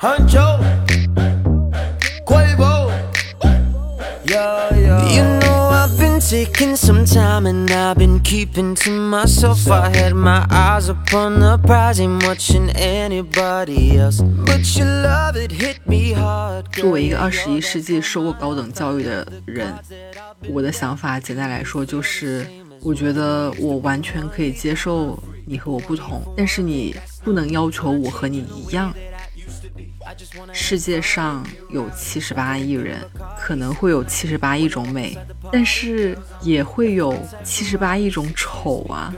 You know I've been taking some time and I've been keeping to myself. I had my eyes upon the prize, ain't watching anybody else. But your love it hit me hard. 作为一个二十一世纪受过高等教育的人，我的想法简单来说就是，我觉得我完全可以接受你和我不同，但是你不能要求我和你一样。世界上有七十八亿人，可能会有七十八亿种美，但是也会有七十八亿种丑啊。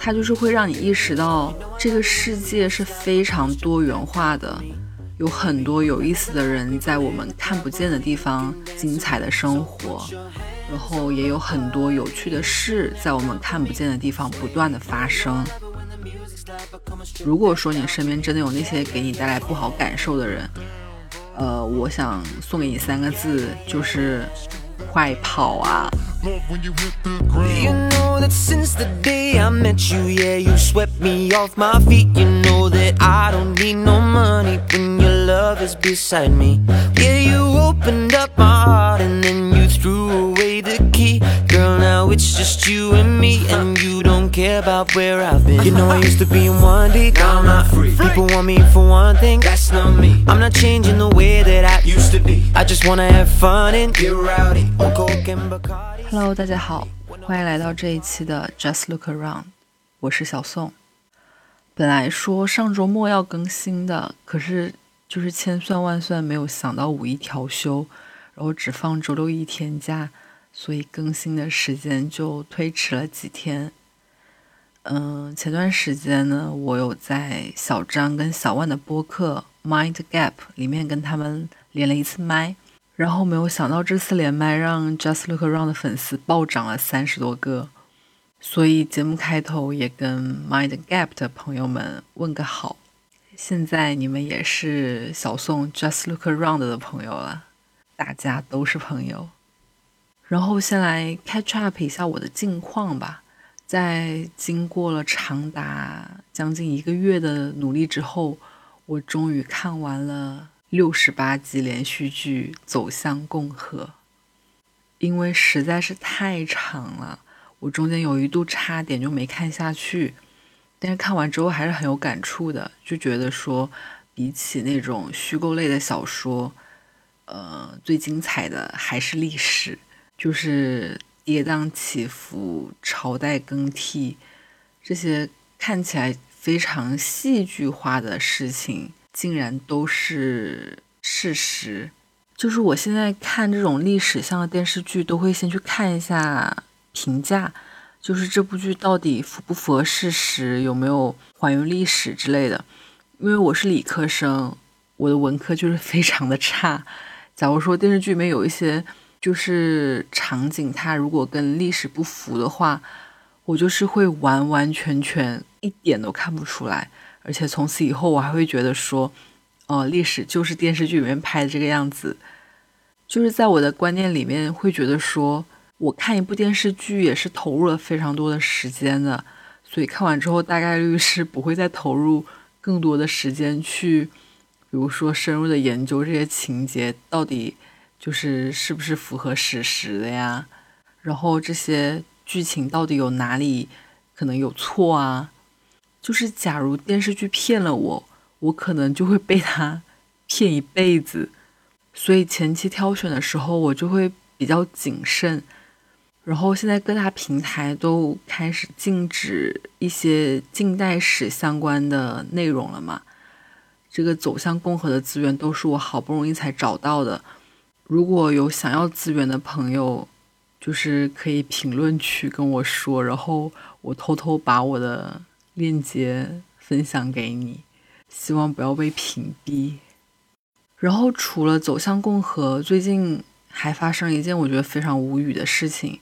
它就是会让你意识到，这个世界是非常多元化的，有很多有意思的人在我们看不见的地方精彩的生活，然后也有很多有趣的事在我们看不见的地方不断的发生。如果说你身边真的有那些给你带来不好感受的人，呃，我想送给你三个字，就是快跑啊！Now it's just you and me, and you don't care about where I've been. You know I used to be in one deep, now I'm not free. People want me for one thing, that's not me. I'm not changing the way that I used to be. I just wanna have fun and get rowdy on coke and Bacardi. Hello，大家好，欢迎来到这一期的 Just Look Around，我是小宋。本来说上周末要更新的，可是就是千算万算没有想到五一调休，然后只放周六一天假，所以更新的时间就推迟了几天。嗯，前段时间呢，我有在小张跟小万的播客 Mind Gap 里面跟他们连了一次麦。然后没有想到这次连麦让 Just Look Around 的粉丝暴涨了三十多个，所以节目开头也跟 Mind Gap 的朋友们问个好。现在你们也是小宋 Just Look Around 的朋友了，大家都是朋友。然后先来 catch up 一下我的近况吧。在经过了长达将近一个月的努力之后，我终于看完了。六十八集连续剧《走向共和》，因为实在是太长了，我中间有一度差点就没看下去。但是看完之后还是很有感触的，就觉得说，比起那种虚构类的小说，呃，最精彩的还是历史，就是跌宕起伏、朝代更替这些看起来非常戏剧化的事情。竟然都是事实，就是我现在看这种历史向的电视剧，都会先去看一下评价，就是这部剧到底符不符合事实，有没有还原历史之类的。因为我是理科生，我的文科就是非常的差。假如说电视剧里面有一些就是场景，它如果跟历史不符的话，我就是会完完全全一点都看不出来。而且从此以后，我还会觉得说，哦、呃，历史就是电视剧里面拍的这个样子。就是在我的观念里面，会觉得说，我看一部电视剧也是投入了非常多的时间的，所以看完之后，大概率是不会再投入更多的时间去，比如说深入的研究这些情节到底就是是不是符合史实的呀，然后这些剧情到底有哪里可能有错啊。就是，假如电视剧骗了我，我可能就会被他骗一辈子。所以前期挑选的时候，我就会比较谨慎。然后现在各大平台都开始禁止一些近代史相关的内容了嘛？这个走向共和的资源都是我好不容易才找到的。如果有想要资源的朋友，就是可以评论区跟我说，然后我偷偷把我的。链接分享给你，希望不要被屏蔽。然后除了走向共和，最近还发生一件我觉得非常无语的事情，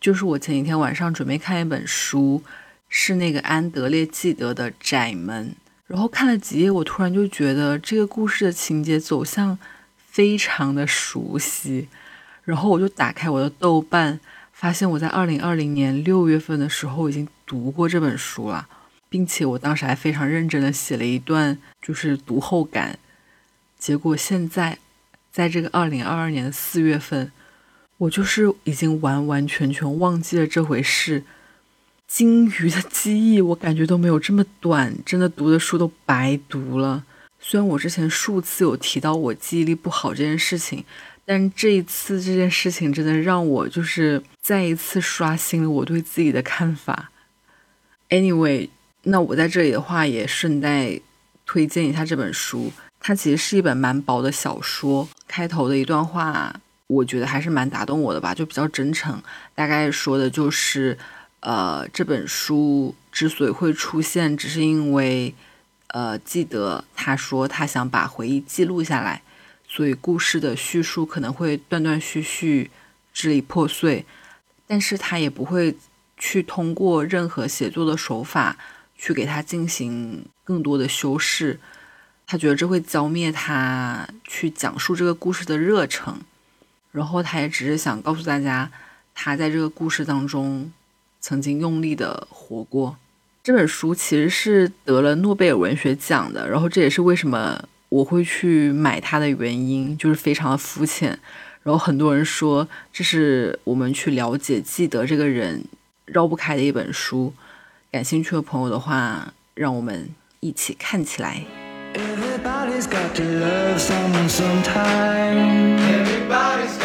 就是我前几天晚上准备看一本书，是那个安德烈·纪德的《窄门》，然后看了几页，我突然就觉得这个故事的情节走向非常的熟悉，然后我就打开我的豆瓣，发现我在二零二零年六月份的时候已经读过这本书了。并且我当时还非常认真的写了一段就是读后感。结果现在，在这个二零二二年的四月份，我就是已经完完全全忘记了这回事。鲸鱼的记忆，我感觉都没有这么短，真的读的书都白读了。虽然我之前数次有提到我记忆力不好这件事情，但这一次这件事情真的让我就是再一次刷新了我对自己的看法。Anyway，那我在这里的话也顺带推荐一下这本书，它其实是一本蛮薄的小说。开头的一段话，我觉得还是蛮打动我的吧，就比较真诚，大概说的就是。呃，这本书之所以会出现，只是因为，呃，记得他说他想把回忆记录下来，所以故事的叙述可能会断断续续、支离破碎，但是他也不会去通过任何写作的手法去给他进行更多的修饰，他觉得这会浇灭他去讲述这个故事的热诚，然后他也只是想告诉大家，他在这个故事当中。曾经用力的活过，这本书其实是得了诺贝尔文学奖的，然后这也是为什么我会去买它的原因，就是非常的肤浅。然后很多人说这是我们去了解记得这个人绕不开的一本书，感兴趣的朋友的话，让我们一起看起来。Everybody's got to love someone sometime. Everybody's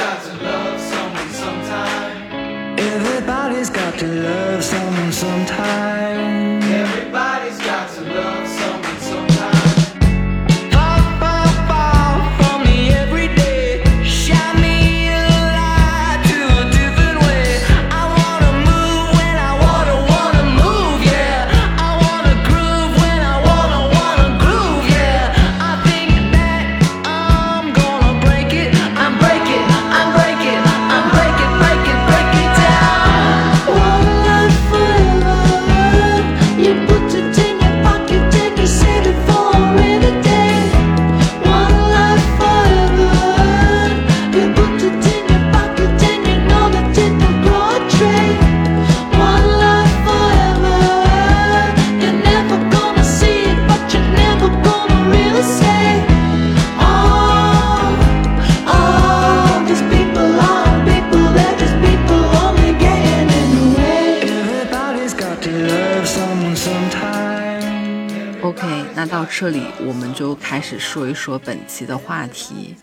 始说一说本期的话题。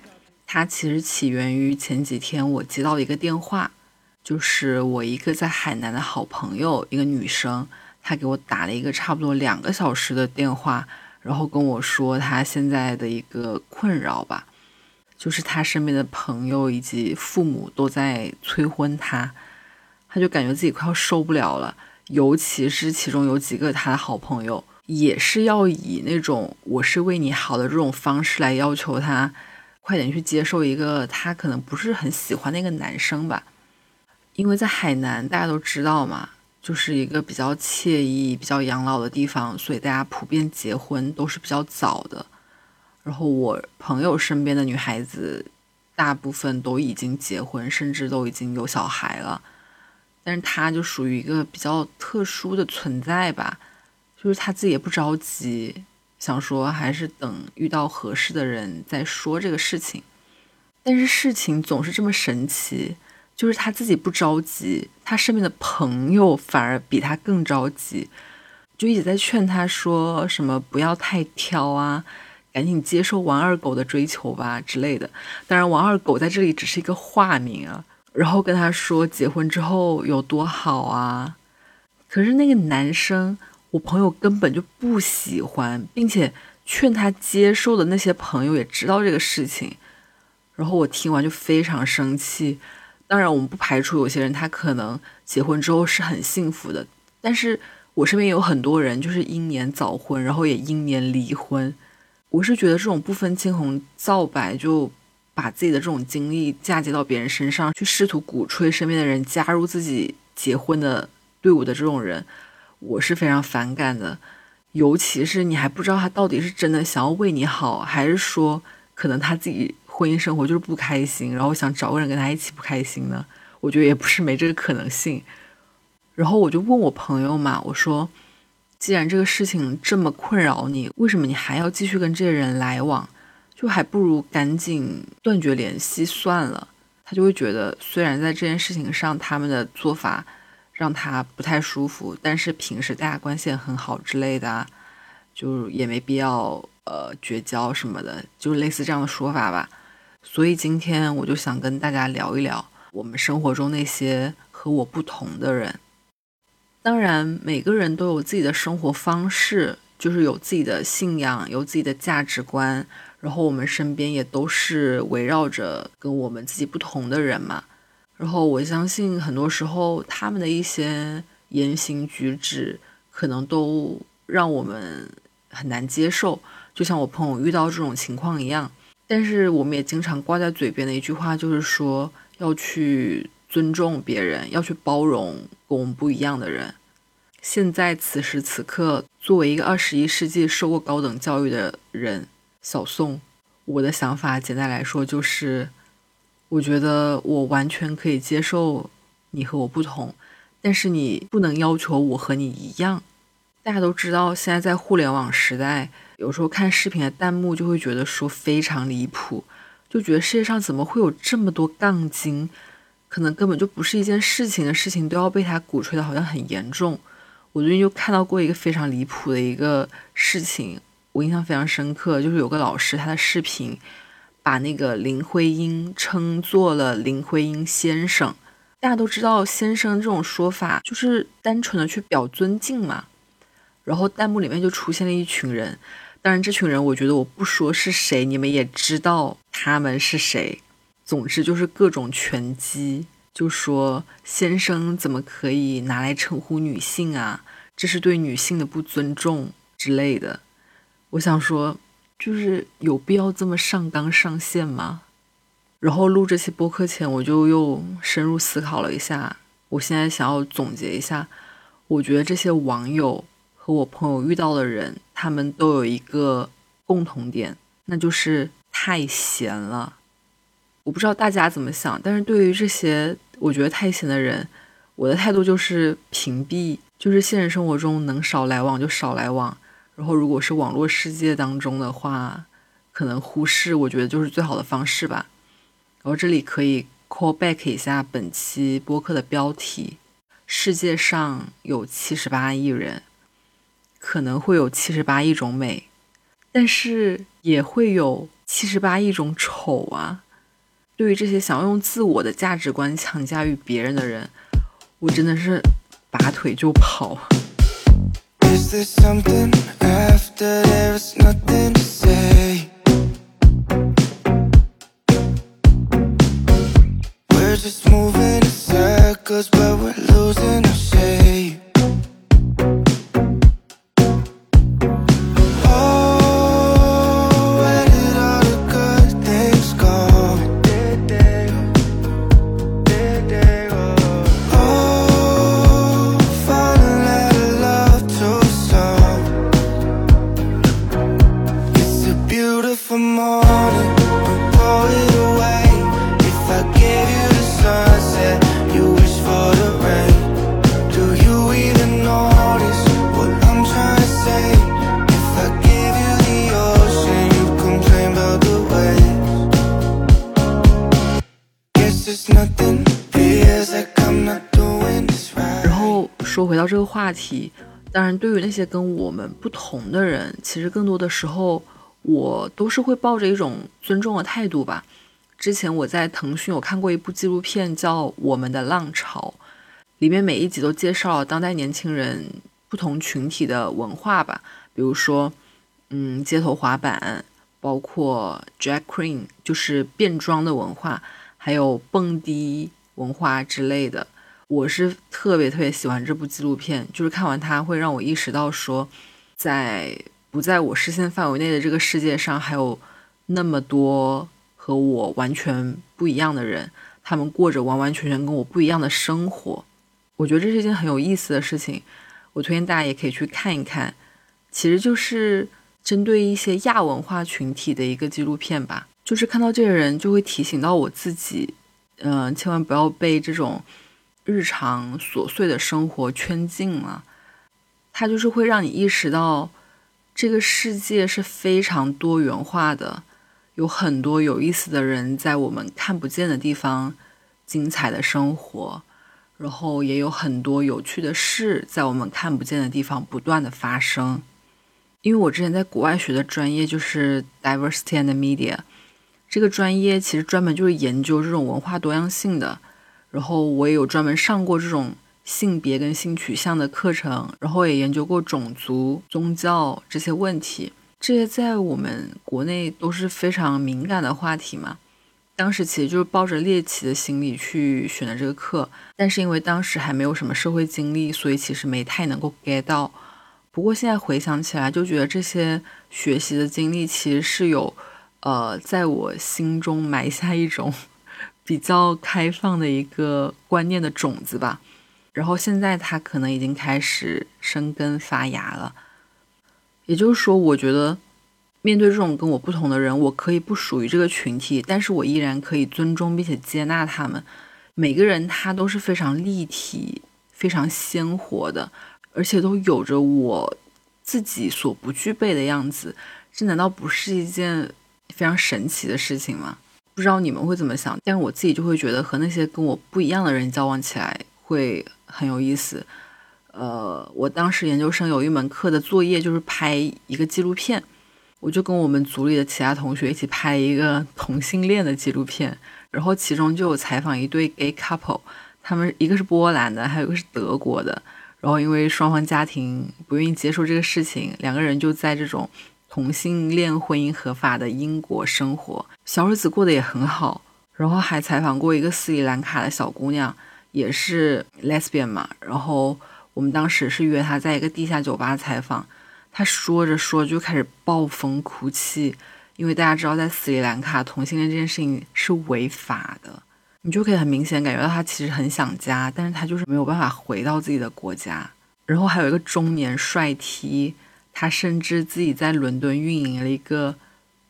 它其实起源于前几天我接到一个电话，就是我一个在海南的好朋友，一个女生，她给我打了一个差不多两个小时的电话，然后跟我说她现在的一个困扰吧，就是她身边的朋友以及父母都在催婚她，她就感觉自己快要受不了了，尤其是其中有几个她的好朋友，也是要以那种我是为你好的这种方式来要求他快点去接受一个他可能不是很喜欢的一个男生吧，因为在海南大家都知道嘛，就是一个比较惬意、比较养老的地方，所以大家普遍结婚都是比较早的。然后我朋友身边的女孩子，大部分都已经结婚，甚至都已经有小孩了。但是她就属于一个比较特殊的存在吧，就是他自己也不着急，想说还是等遇到合适的人再说这个事情。但是事情总是这么神奇，就是他自己不着急，他身边的朋友反而比他更着急，就一直在劝他说什么不要太挑啊，赶紧接受王二狗的追求吧之类的。当然，王二狗在这里只是一个化名啊。然后跟他说结婚之后有多好啊，可是那个男生，我朋友根本就不喜欢，并且劝他接受的那些朋友也知道这个事情。然后我听完就非常生气。当然，我们不排除有些人他可能结婚之后是很幸福的，但是我身边有很多人就是英年早婚，然后也英年离婚。我是觉得这种不分青红皂白就把自己的这种经历嫁接到别人身上，去试图鼓吹身边的人加入自己结婚的队伍的这种人，我是非常反感的。尤其是你还不知道他到底是真的想要为你好，还是说可能他自己婚姻生活就是不开心，然后想找个人跟他一起不开心呢？我觉得也不是没这个可能性。然后我就问我朋友嘛，我说，既然这个事情这么困扰你，为什么你还要继续跟这些人来往？就还不如赶紧断绝联系算了。他就会觉得，虽然在这件事情上他们的做法让他不太舒服，但是平时大家关系也很好之类的，就也没必要呃绝交什么的，就类似这样的说法吧。所以今天我就想跟大家聊一聊我们生活中那些和我不同的人。当然，每个人都有自己的生活方式，就是有自己的信仰，有自己的价值观。然后我们身边也都是围绕着跟我们自己不同的人嘛，然后我相信很多时候他们的一些言行举止可能都让我们很难接受，就像我朋友遇到这种情况一样。但是我们也经常挂在嘴边的一句话就是说要去尊重别人，要去包容跟我们不一样的人。现在此时此刻，作为一个二十一世纪受过高等教育的人。小宋，我的想法简单来说就是，我觉得我完全可以接受你和我不同，但是你不能要求我和你一样。大家都知道，现在在互联网时代，有时候看视频的弹幕就会觉得说非常离谱，就觉得世界上怎么会有这么多杠精？可能根本就不是一件事情的事情，都要被他鼓吹的好像很严重。我最近就看到过一个非常离谱的一个事情。我印象非常深刻，就是有个老师，他的视频把那个林徽因称作了林徽因先生。大家都知道，先生这种说法就是单纯的去表尊敬嘛。然后弹幕里面就出现了一群人，当然这群人我觉得我不说是谁，你们也知道他们是谁。总之就是各种拳击，就说先生怎么可以拿来称呼女性啊？这是对女性的不尊重之类的。我想说，就是有必要这么上纲上线吗？然后录这期播客前，我就又深入思考了一下。我现在想要总结一下，我觉得这些网友和我朋友遇到的人，他们都有一个共同点，那就是太闲了。我不知道大家怎么想，但是对于这些我觉得太闲的人，我的态度就是屏蔽，就是现实生活中能少来往就少来往。然后，如果是网络世界当中的话，可能忽视，我觉得就是最好的方式吧。然后这里可以 call back 一下本期播客的标题：世界上有七十八亿人，可能会有七十八亿种美，但是也会有七十八亿种丑啊。对于这些想要用自我的价值观强加于别人的人，我真的是拔腿就跑。Is there something after there's nothing to say? We're just moving in circles, but we're losing 然后说回到这个话题，当然，对于那些跟我们不同的人，其实更多的时候，我都是会抱着一种尊重的态度吧。之前我在腾讯有看过一部纪录片，叫《我们的浪潮》，里面每一集都介绍了当代年轻人不同群体的文化吧，比如说，嗯，街头滑板，包括 drag queen，就是变装的文化。还有蹦迪文化之类的，我是特别特别喜欢这部纪录片。就是看完它，会让我意识到说，在不在我视线范围内的这个世界上，还有那么多和我完全不一样的人，他们过着完完全全跟我不一样的生活。我觉得这是一件很有意思的事情，我推荐大家也可以去看一看。其实就是针对一些亚文化群体的一个纪录片吧。就是看到这个人，就会提醒到我自己，嗯，千万不要被这种日常琐碎的生活圈禁了。它就是会让你意识到，这个世界是非常多元化的，有很多有意思的人在我们看不见的地方精彩的生活，然后也有很多有趣的事在我们看不见的地方不断的发生。因为我之前在国外学的专业就是 diversity and media，这个专业其实专门就是研究这种文化多样性的。然后我也有专门上过这种性别跟性取向的课程，然后也研究过种族、宗教这些问题，这些在我们国内都是非常敏感的话题嘛。当时其实就是抱着猎奇的心理去选的这个课，但是因为当时还没有什么社会经历，所以其实没太能够 get 到。不过现在回想起来，就觉得这些学习的经历其实是有，呃，在我心中埋下一种。比较开放的一个观念的种子吧，然后现在它可能已经开始生根发芽了。也就是说，我觉得面对这种跟我不同的人，我可以不属于这个群体，但是我依然可以尊重并且接纳他们。每个人他都是非常立体、非常鲜活的，而且都有着我自己所不具备的样子。这难道不是一件非常神奇的事情吗？不知道你们会怎么想，但是我自己就会觉得和那些跟我不一样的人交往起来会很有意思。呃，我当时研究生有一门课的作业就是拍一个纪录片，我就跟我们组里的其他同学一起拍一个同性恋的纪录片，然后其中就有采访一对 gay couple，他们一个是波兰的，还有一个是德国的，然后因为双方家庭不愿意接受这个事情，两个人就在这种。同性恋婚姻合法的英国生活，小日子过得也很好。然后还采访过一个斯里兰卡的小姑娘，也是 lesbian 嘛。然后我们当时是约她在一个地下酒吧采访，她说着说就开始暴风哭泣，因为大家知道在斯里兰卡同性恋这件事情是违法的，你就可以很明显感觉到她其实很想家，但是她就是没有办法回到自己的国家。然后还有一个中年帅 T。他甚至自己在伦敦运营了一个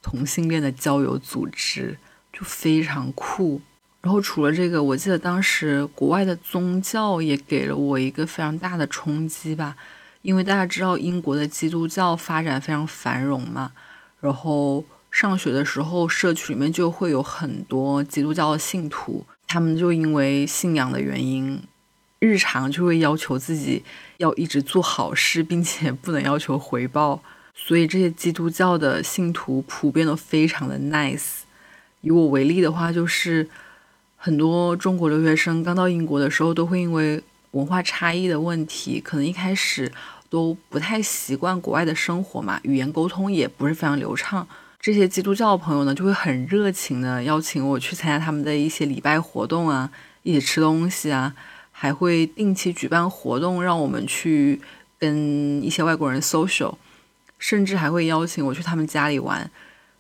同性恋的交友组织，就非常酷。然后除了这个，我记得当时国外的宗教也给了我一个非常大的冲击吧，因为大家知道英国的基督教发展非常繁荣嘛。然后上学的时候，社区里面就会有很多基督教的信徒，他们就因为信仰的原因。日常就会要求自己要一直做好事，并且不能要求回报，所以这些基督教的信徒普遍都非常的 nice。以我为例的话，就是很多中国留学生刚到英国的时候，都会因为文化差异的问题，可能一开始都不太习惯国外的生活嘛，语言沟通也不是非常流畅。这些基督教朋友呢，就会很热情的邀请我去参加他们的一些礼拜活动啊，一起吃东西啊。还会定期举办活动，让我们去跟一些外国人 social，甚至还会邀请我去他们家里玩。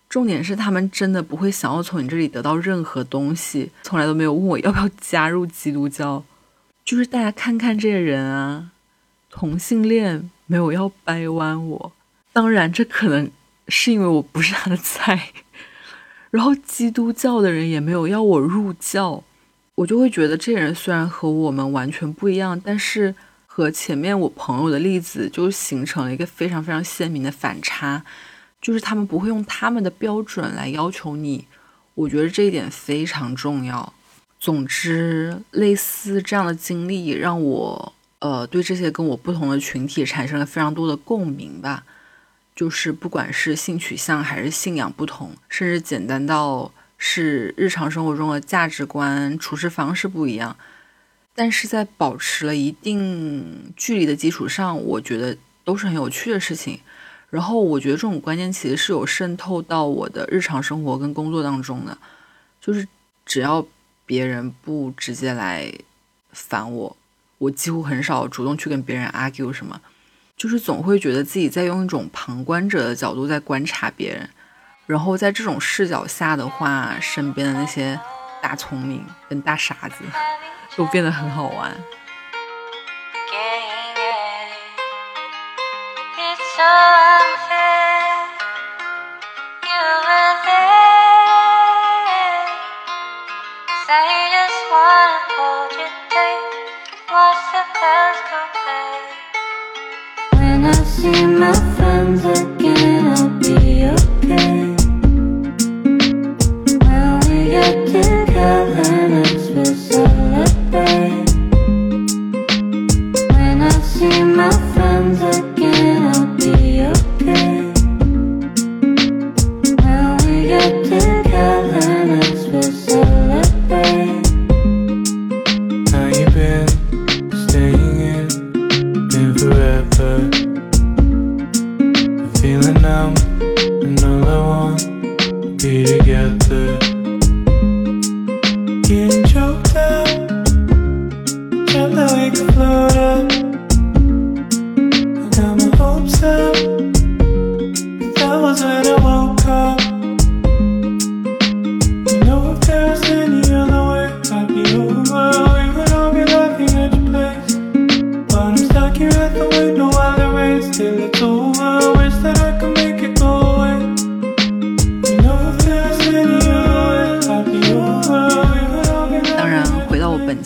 重点是他们真的不会想要从你这里得到任何东西，从来都没有问我要不要加入基督教。就是大家看看这些人啊，同性恋没有要掰弯我，当然这可能是因为我不是他的菜。然后基督教的人也没有要我入教。我就会觉得这人虽然和我们完全不一样，但是和前面我朋友的例子就形成了一个非常非常鲜明的反差，就是他们不会用他们的标准来要求你。我觉得这一点非常重要。总之，类似这样的经历让我呃对这些跟我不同的群体产生了非常多的共鸣吧。就是不管是性取向还是信仰不同，甚至简单到。是日常生活中的价值观、处事方式不一样，但是在保持了一定距离的基础上，我觉得都是很有趣的事情。然后我觉得这种观念其实是有渗透到我的日常生活跟工作当中的，就是只要别人不直接来烦我，我几乎很少主动去跟别人 argue 什么，就是总会觉得自己在用一种旁观者的角度在观察别人。然后在这种视角下的话，身边的那些大聪明跟大傻子都变得很好玩。see my friends see my friends again,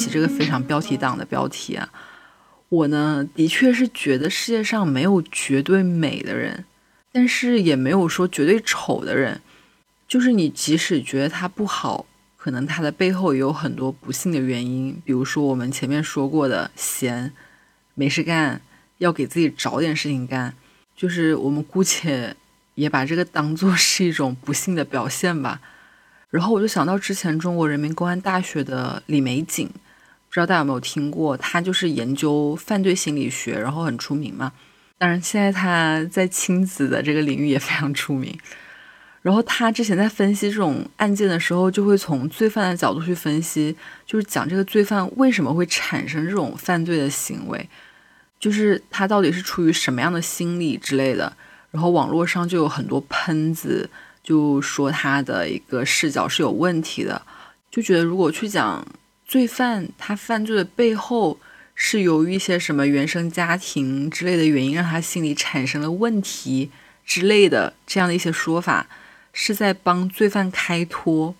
这个非常标题党的标题啊，我呢的确是觉得世界上没有绝对美的人，但是也没有说绝对丑的人。就是你即使觉得他不好，可能他的背后也有很多不幸的原因，比如说我们前面说过的闲，没事干，要给自己找点事情干。就是我们姑且也把这个当做 是一种不幸的表现吧。然后我就想到之前中国人民公安大学的李玫瑾，不知道大家有没有听过？他就是研究犯罪心理学，然后很出名嘛。当然，现在他在亲子的这个领域也非常出名。然后他之前在分析这种案件的时候，就会从罪犯的角度去分析，就是讲这个罪犯为什么会产生这种犯罪的行为，就是他到底是出于什么样的心理之类的。然后网络上就有很多喷子，就说他的一个视角是有问题的，就觉得如果去讲罪犯他犯罪的背后是由于一些什么原生家庭之类的原因让他心里产生了问题之类的这样的一些说法，是在帮罪犯开脱。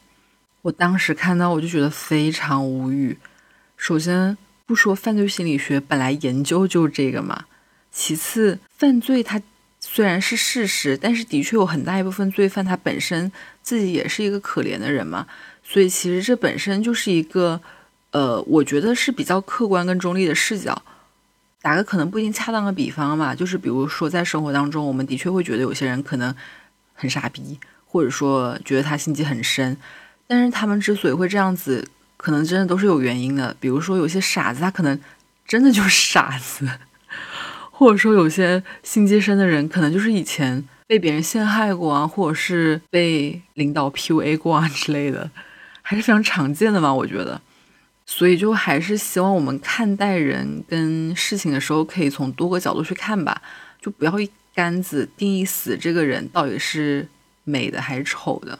我当时看到我就觉得非常无语。首先不说犯罪心理学本来研究就这个嘛，其次犯罪它虽然是事实，但是的确有很大一部分罪犯他本身自己也是一个可怜的人嘛，所以其实这本身就是一个，呃，我觉得是比较客观跟中立的视角。打个可能不一定恰当的比方嘛，就是比如说在生活当中，我们的确会觉得有些人可能很傻逼，或者说觉得他心机很深，但是他们之所以会这样子，可能真的都是有原因的。比如说有些傻子，他可能真的就是傻子。或者说有些心机深的人，可能就是以前被别人陷害过啊，或者是被领导 PUA 过啊之类的，还是非常常见的嘛，我觉得。所以就还是希望我们看待人跟事情的时候，可以从多个角度去看吧，就不要一竿子定义死这个人到底是美的还是丑的。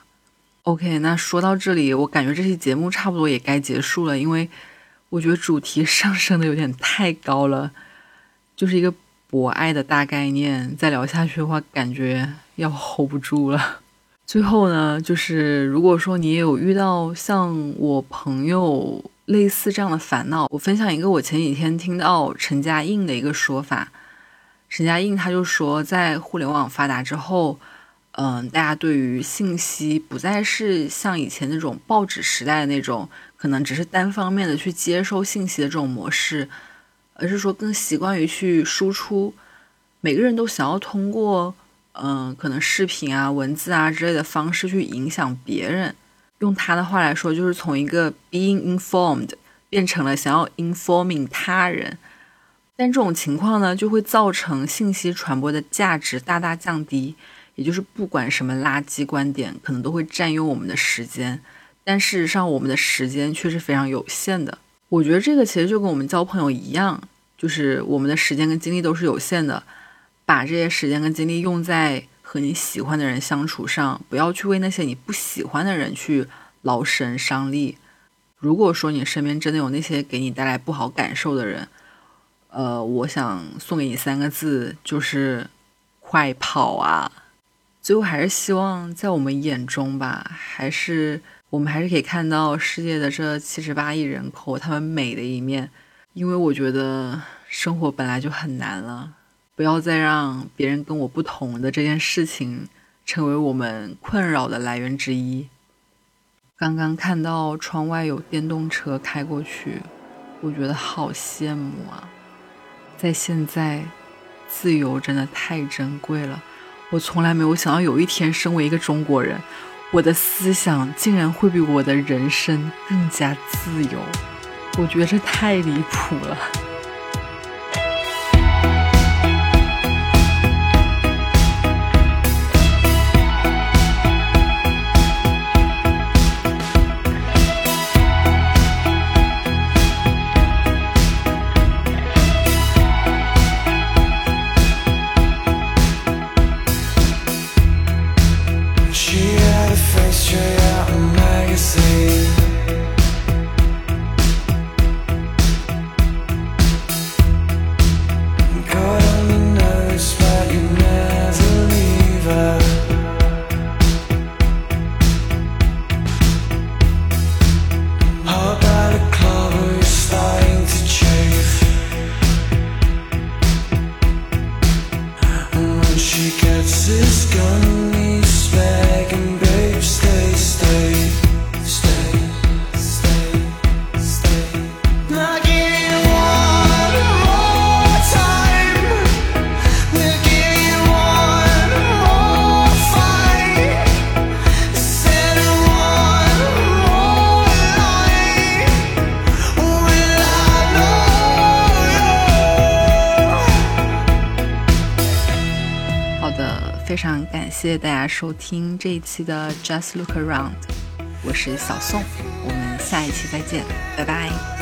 OK，那说到这里，我感觉这期节目差不多也该结束了，因为我觉得主题 上升的有点太高了，就是一个。博爱的大概念，再聊下去的话，感觉要 hold 不住了。最后呢，就是如果说你也有遇到像我朋友类似这样的烦恼，我分享一个我前几天听到陈嘉映的一个说法。陈嘉映他就说，在互联网发达之后，嗯，大家对于信息不再是像以前那种报纸时代的那种，可能只是单方面的去接收信息的这种模式。而是说更习惯于去输出，每个人都想要通过，嗯、可能视频啊、文字啊之类的方式去影响别人。用他的话来说，就是从一个 being informed 变成了想要 informing 他人。但这种情况呢，就会造成信息传播的价值大大降低。也就是不管什么垃圾观点，可能都会占用我们的时间，但事实上我们的时间却是非常有限的。我觉得这个其实就跟我们交朋友一样，就是我们的时间跟精力都是有限的，把这些时间跟精力用在和你喜欢的人相处上，不要去为那些你不喜欢的人去劳神伤力。如果说你身边真的有那些给你带来不好感受的人，呃，我想送给你三个字，就是快跑啊！最后还是希望在我们眼中吧，还是。我们还是可以看到世界的这七十八亿人口他们美的一面，因为我觉得生活本来就很难了，不要再让别人跟我不同的这件事情成为我们困扰的来源之一。刚刚看到窗外有电动车开过去，我觉得好羡慕啊！在现在，自由真的太珍贵了。我从来没有想到有一天，身为一个中国人，我的思想竟然会比我的人生更加自由。我觉得这太离谱了。谢谢大家收听这一期的 Just Look Around，我是小宋，我们下一期再见，拜拜。